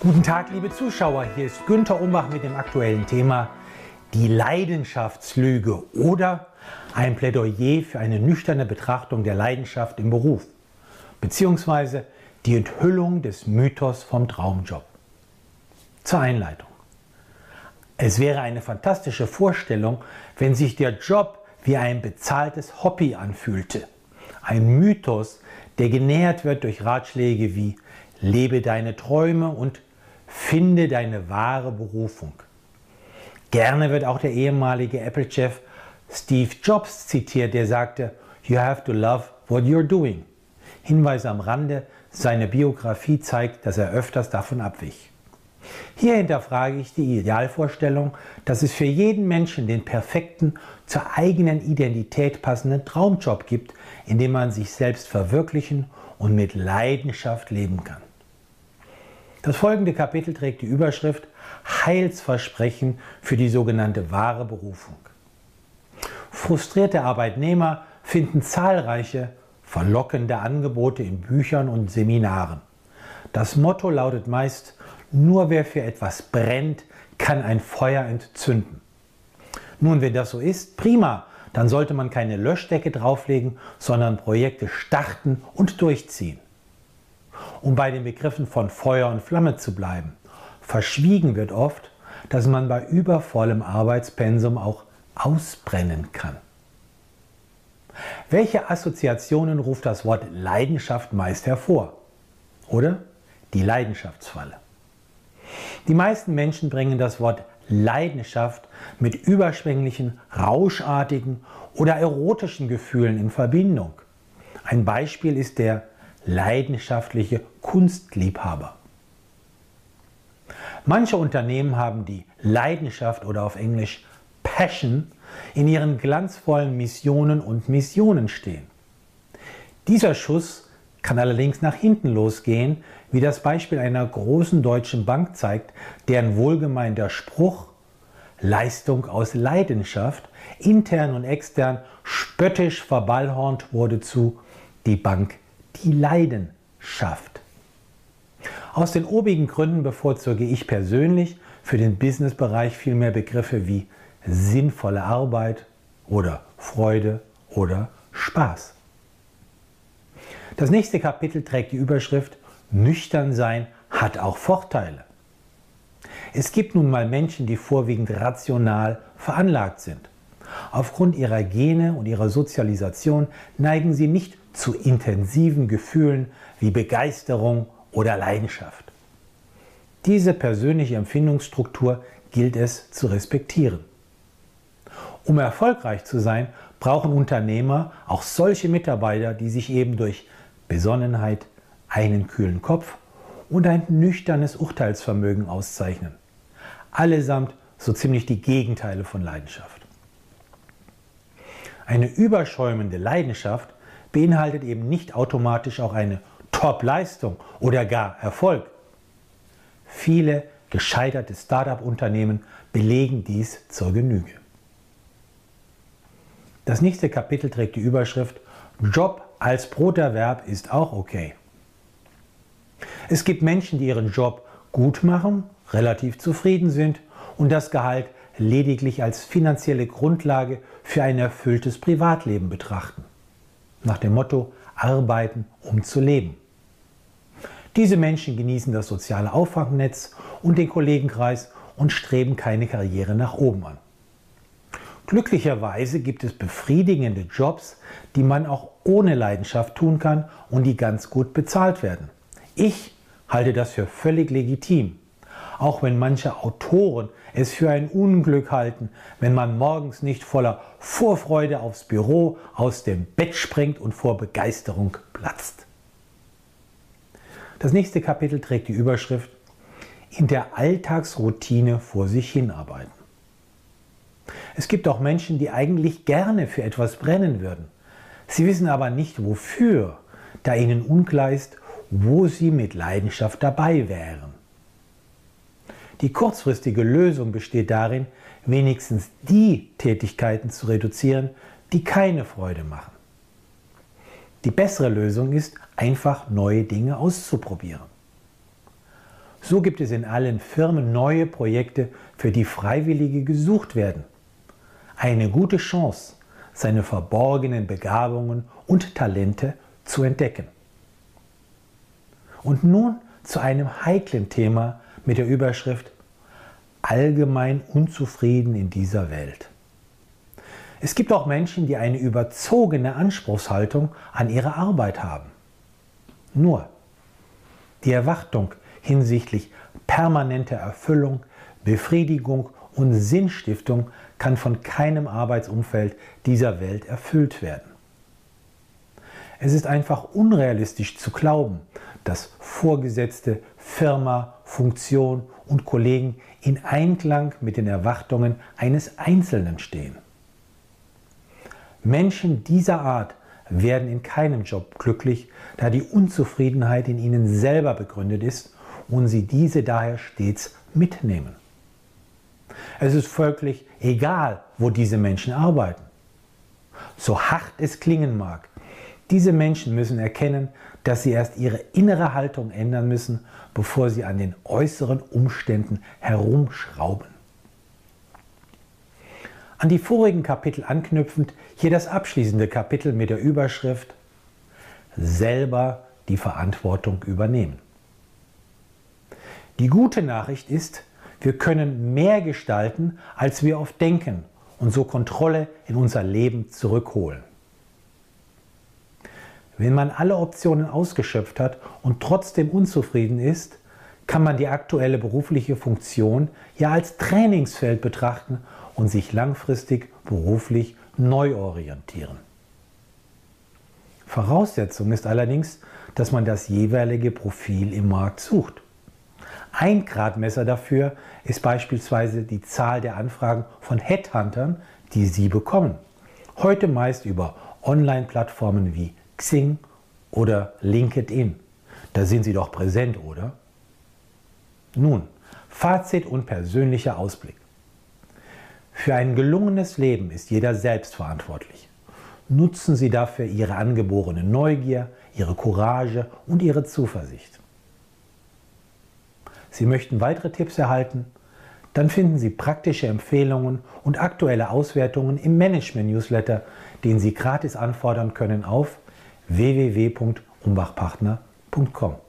Guten Tag, liebe Zuschauer. Hier ist Günther Umbach mit dem aktuellen Thema die Leidenschaftslüge oder ein Plädoyer für eine nüchterne Betrachtung der Leidenschaft im Beruf, beziehungsweise die Enthüllung des Mythos vom Traumjob. Zur Einleitung. Es wäre eine fantastische Vorstellung, wenn sich der Job wie ein bezahltes Hobby anfühlte. Ein Mythos, der genährt wird durch Ratschläge wie lebe deine Träume und Finde deine wahre Berufung. Gerne wird auch der ehemalige Apple-Chef Steve Jobs zitiert, der sagte, You have to love what you're doing. Hinweis am Rande, seine Biografie zeigt, dass er öfters davon abwich. Hier hinterfrage ich die Idealvorstellung, dass es für jeden Menschen den perfekten, zur eigenen Identität passenden Traumjob gibt, in dem man sich selbst verwirklichen und mit Leidenschaft leben kann. Das folgende Kapitel trägt die Überschrift Heilsversprechen für die sogenannte wahre Berufung. Frustrierte Arbeitnehmer finden zahlreiche verlockende Angebote in Büchern und Seminaren. Das Motto lautet meist, nur wer für etwas brennt, kann ein Feuer entzünden. Nun, wenn das so ist, prima, dann sollte man keine Löschdecke drauflegen, sondern Projekte starten und durchziehen um bei den Begriffen von Feuer und Flamme zu bleiben. Verschwiegen wird oft, dass man bei übervollem Arbeitspensum auch ausbrennen kann. Welche Assoziationen ruft das Wort Leidenschaft meist hervor? Oder die Leidenschaftsfalle. Die meisten Menschen bringen das Wort Leidenschaft mit überschwänglichen, rauschartigen oder erotischen Gefühlen in Verbindung. Ein Beispiel ist der leidenschaftliche Kunstliebhaber. Manche Unternehmen haben die Leidenschaft oder auf Englisch Passion in ihren glanzvollen Missionen und Missionen stehen. Dieser Schuss kann allerdings nach hinten losgehen, wie das Beispiel einer großen deutschen Bank zeigt, deren wohlgemeinter Spruch Leistung aus Leidenschaft intern und extern spöttisch verballhornt wurde zu die Bank die Leidenschaft. Aus den obigen Gründen bevorzuge ich persönlich für den Businessbereich vielmehr Begriffe wie sinnvolle Arbeit oder Freude oder Spaß. Das nächste Kapitel trägt die Überschrift Nüchtern sein hat auch Vorteile. Es gibt nun mal Menschen, die vorwiegend rational veranlagt sind. Aufgrund ihrer Gene und ihrer Sozialisation neigen sie nicht zu intensiven Gefühlen wie Begeisterung oder Leidenschaft. Diese persönliche Empfindungsstruktur gilt es zu respektieren. Um erfolgreich zu sein, brauchen Unternehmer auch solche Mitarbeiter, die sich eben durch Besonnenheit, einen kühlen Kopf und ein nüchternes Urteilsvermögen auszeichnen. Allesamt so ziemlich die Gegenteile von Leidenschaft. Eine überschäumende Leidenschaft beinhaltet eben nicht automatisch auch eine Top-Leistung oder gar Erfolg. Viele gescheiterte Start-up-Unternehmen belegen dies zur Genüge. Das nächste Kapitel trägt die Überschrift Job als Broterwerb ist auch okay. Es gibt Menschen, die ihren Job gut machen, relativ zufrieden sind und das Gehalt lediglich als finanzielle Grundlage für ein erfülltes Privatleben betrachten nach dem Motto Arbeiten, um zu leben. Diese Menschen genießen das soziale Auffangnetz und den Kollegenkreis und streben keine Karriere nach oben an. Glücklicherweise gibt es befriedigende Jobs, die man auch ohne Leidenschaft tun kann und die ganz gut bezahlt werden. Ich halte das für völlig legitim auch wenn manche Autoren es für ein Unglück halten, wenn man morgens nicht voller Vorfreude aufs Büro aus dem Bett springt und vor Begeisterung platzt. Das nächste Kapitel trägt die Überschrift In der Alltagsroutine vor sich hinarbeiten. Es gibt auch Menschen, die eigentlich gerne für etwas brennen würden. Sie wissen aber nicht wofür, da ihnen unklar ist, wo sie mit Leidenschaft dabei wären. Die kurzfristige Lösung besteht darin, wenigstens die Tätigkeiten zu reduzieren, die keine Freude machen. Die bessere Lösung ist, einfach neue Dinge auszuprobieren. So gibt es in allen Firmen neue Projekte, für die Freiwillige gesucht werden. Eine gute Chance, seine verborgenen Begabungen und Talente zu entdecken. Und nun zu einem heiklen Thema mit der Überschrift Allgemein unzufrieden in dieser Welt. Es gibt auch Menschen, die eine überzogene Anspruchshaltung an ihre Arbeit haben. Nur die Erwartung hinsichtlich permanenter Erfüllung, Befriedigung und Sinnstiftung kann von keinem Arbeitsumfeld dieser Welt erfüllt werden. Es ist einfach unrealistisch zu glauben, dass Vorgesetzte, Firma, Funktion und Kollegen in Einklang mit den Erwartungen eines Einzelnen stehen. Menschen dieser Art werden in keinem Job glücklich, da die Unzufriedenheit in ihnen selber begründet ist und sie diese daher stets mitnehmen. Es ist folglich egal, wo diese Menschen arbeiten. So hart es klingen mag, diese Menschen müssen erkennen, dass sie erst ihre innere Haltung ändern müssen, bevor sie an den äußeren Umständen herumschrauben. An die vorigen Kapitel anknüpfend hier das abschließende Kapitel mit der Überschrift selber die Verantwortung übernehmen. Die gute Nachricht ist, wir können mehr gestalten, als wir oft denken und so Kontrolle in unser Leben zurückholen. Wenn man alle Optionen ausgeschöpft hat und trotzdem unzufrieden ist, kann man die aktuelle berufliche Funktion ja als Trainingsfeld betrachten und sich langfristig beruflich neu orientieren. Voraussetzung ist allerdings, dass man das jeweilige Profil im Markt sucht. Ein Gradmesser dafür ist beispielsweise die Zahl der Anfragen von Headhuntern, die Sie bekommen. Heute meist über Online-Plattformen wie Xing oder LinkedIn. Da sind Sie doch präsent, oder? Nun, Fazit und persönlicher Ausblick. Für ein gelungenes Leben ist jeder selbst verantwortlich. Nutzen Sie dafür Ihre angeborene Neugier, Ihre Courage und Ihre Zuversicht. Sie möchten weitere Tipps erhalten? Dann finden Sie praktische Empfehlungen und aktuelle Auswertungen im Management-Newsletter, den Sie gratis anfordern können auf www.umbachpartner.com.